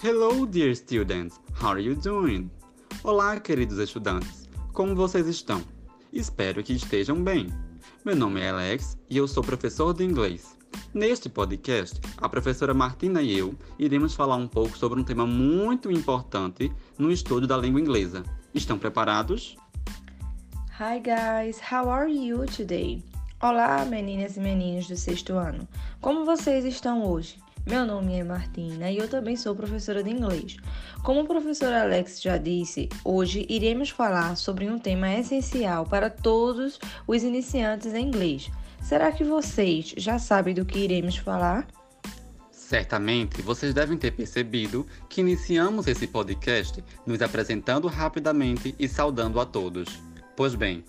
Hello, dear students. How are you doing? Olá, queridos estudantes. Como vocês estão? Espero que estejam bem. Meu nome é Alex e eu sou professor de inglês. Neste podcast, a professora Martina e eu iremos falar um pouco sobre um tema muito importante no estudo da língua inglesa. Estão preparados? Hi guys, how are you today? Olá, meninas e meninos do sexto ano. Como vocês estão hoje? Meu nome é Martina e eu também sou professora de inglês. Como o professor Alex já disse, hoje iremos falar sobre um tema essencial para todos os iniciantes em inglês. Será que vocês já sabem do que iremos falar? Certamente vocês devem ter percebido que iniciamos esse podcast nos apresentando rapidamente e saudando a todos. Pois bem,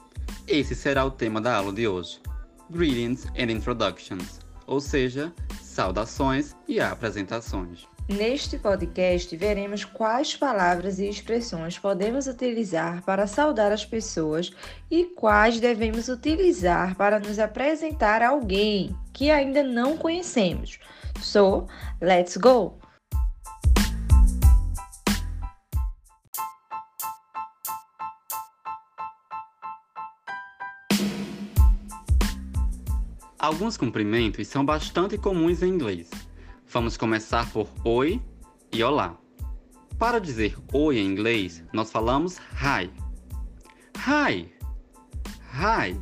esse será o tema da aula de hoje: Greetings and Introductions, ou seja, saudações e apresentações. Neste podcast, veremos quais palavras e expressões podemos utilizar para saudar as pessoas e quais devemos utilizar para nos apresentar a alguém que ainda não conhecemos. So, let's go! Alguns cumprimentos são bastante comuns em inglês. Vamos começar por oi e olá. Para dizer oi em inglês, nós falamos hi. Hi. Hi.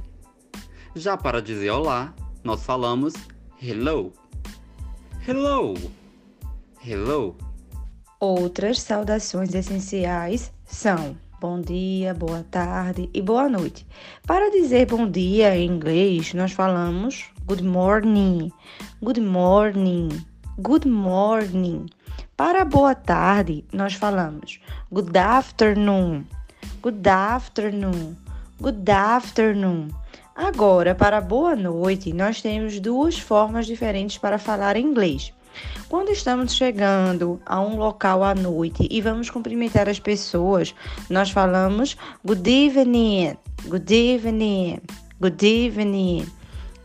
Já para dizer olá, nós falamos hello. Hello. Hello. Outras saudações essenciais são bom dia, boa tarde e boa noite. Para dizer bom dia em inglês, nós falamos good morning, good morning, good morning. Para boa tarde, nós falamos good afternoon, good afternoon, good afternoon. Agora, para boa noite, nós temos duas formas diferentes para falar inglês. Quando estamos chegando a um local à noite e vamos cumprimentar as pessoas, nós falamos good evening, good evening, good evening.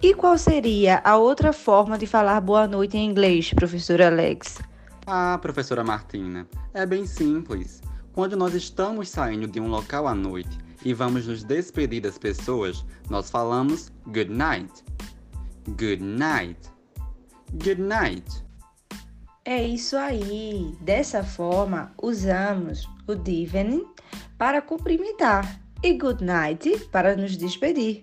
E qual seria a outra forma de falar boa noite em inglês, professor Alex? Ah, professora Martina, é bem simples. Quando nós estamos saindo de um local à noite e vamos nos despedir das pessoas, nós falamos good night. Good night. Good night. É isso aí. Dessa forma, usamos good evening para cumprimentar e good night para nos despedir.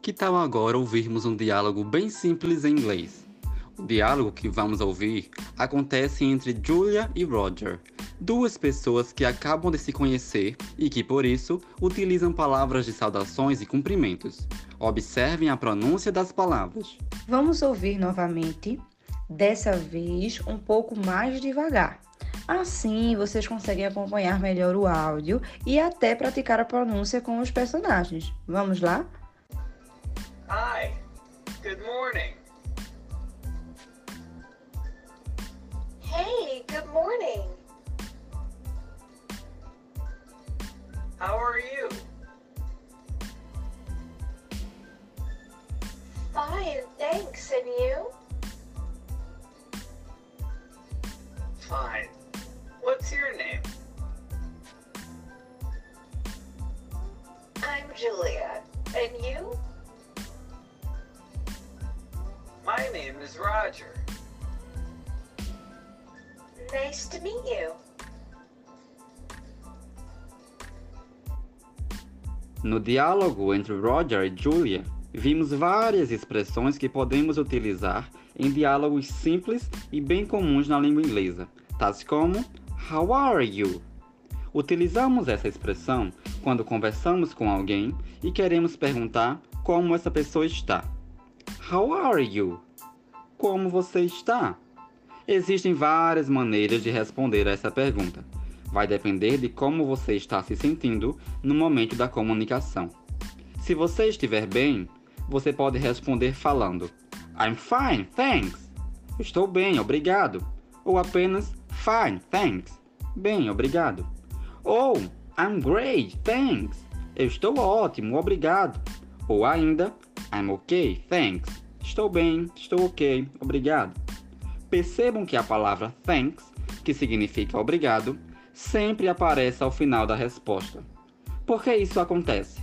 Que tal agora ouvirmos um diálogo bem simples em inglês? O diálogo que vamos ouvir acontece entre Julia e Roger, duas pessoas que acabam de se conhecer e que, por isso, utilizam palavras de saudações e cumprimentos. Observem a pronúncia das palavras. Vamos ouvir novamente dessa vez um pouco mais devagar. Assim, vocês conseguem acompanhar melhor o áudio e até praticar a pronúncia com os personagens. Vamos lá? Hi. Good morning. Nice to meet you. No diálogo entre Roger e Julia, vimos várias expressões que podemos utilizar em diálogos simples e bem comuns na língua inglesa, tais como How are you? Utilizamos essa expressão quando conversamos com alguém e queremos perguntar como essa pessoa está. How are you? Como você está? Existem várias maneiras de responder a essa pergunta. Vai depender de como você está se sentindo no momento da comunicação. Se você estiver bem, você pode responder falando I'm fine, thanks. Estou bem, obrigado. Ou apenas Fine, thanks. Bem, obrigado. Ou I'm great, thanks. Eu estou ótimo, obrigado. Ou ainda I'm okay, thanks. Estou bem, estou ok, obrigado. Percebam que a palavra thanks que significa obrigado, sempre aparece ao final da resposta. Por que isso acontece?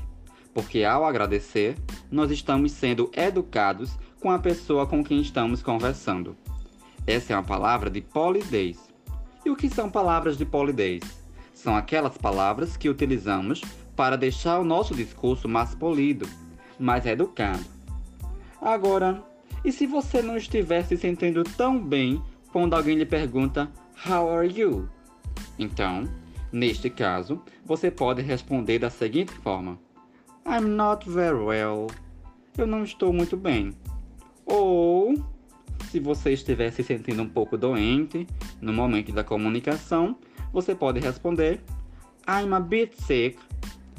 Porque ao agradecer, nós estamos sendo educados com a pessoa com quem estamos conversando. Essa é uma palavra de polidez. E o que são palavras de polidez? São aquelas palavras que utilizamos para deixar o nosso discurso mais polido, mais educado. Agora, e se você não estiver se sentindo tão bem quando alguém lhe pergunta How are you? Então, neste caso, você pode responder da seguinte forma: I'm not very well. Eu não estou muito bem. Ou, se você estiver se sentindo um pouco doente no momento da comunicação, você pode responder I'm a bit sick.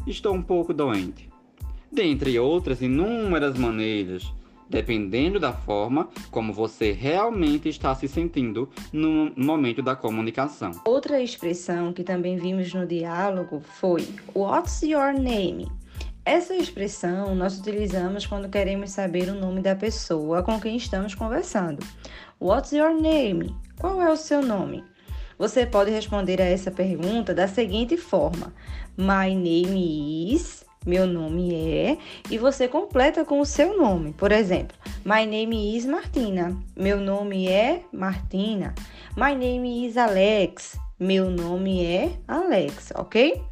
Estou um pouco doente. Dentre outras inúmeras maneiras dependendo da forma como você realmente está se sentindo no momento da comunicação. Outra expressão que também vimos no diálogo foi What's your name? Essa expressão nós utilizamos quando queremos saber o nome da pessoa com quem estamos conversando. What's your name? Qual é o seu nome? Você pode responder a essa pergunta da seguinte forma: My name is meu nome é, e você completa com o seu nome. Por exemplo, My name is Martina. Meu nome é Martina. My name is Alex. Meu nome é Alex, ok?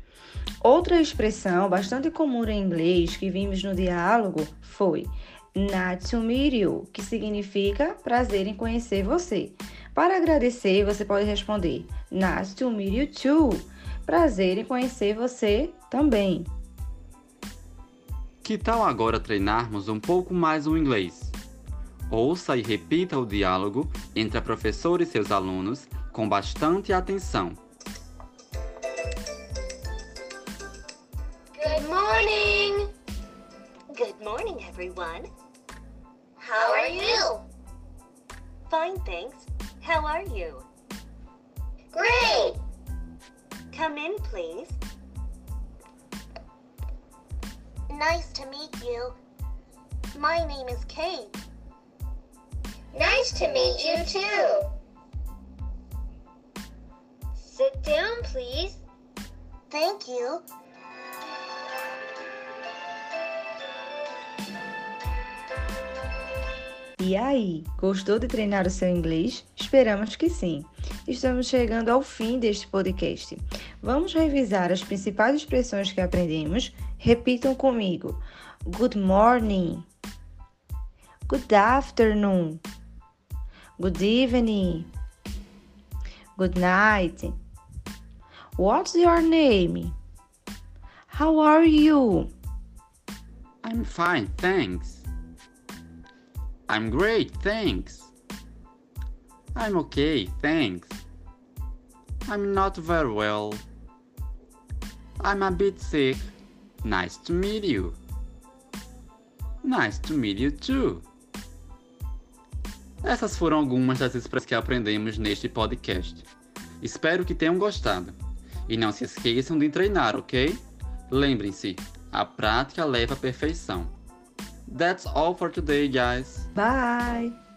Outra expressão bastante comum em inglês que vimos no diálogo foi Nice to meet you, que significa prazer em conhecer você. Para agradecer, você pode responder Nice to meet you too. Prazer em conhecer você também. Que tal agora treinarmos um pouco mais o inglês? Ouça e repita o diálogo entre a professora e seus alunos com bastante atenção. Good morning. Good morning, everyone. How are you? Fine, thanks. How are you? Great. Come in, please. Nice to meet you. My name is Kate. Nice to meet you too. Sit down, please. Thank you. E aí, gostou de treinar o seu inglês? Esperamos que sim. Estamos chegando ao fim deste podcast. Vamos revisar as principais expressões que aprendemos. Repitam comigo: Good morning. Good afternoon. Good evening. Good night. What's your name? How are you? I'm fine, thanks. I'm great, thanks. I'm okay, thanks. I'm not very well. I'm a bit sick. Nice to meet you. Nice to meet you too. Essas foram algumas das expressões que aprendemos neste podcast. Espero que tenham gostado. E não se esqueçam de treinar, ok? Lembrem-se, a prática leva à perfeição. That's all for today, guys. Bye!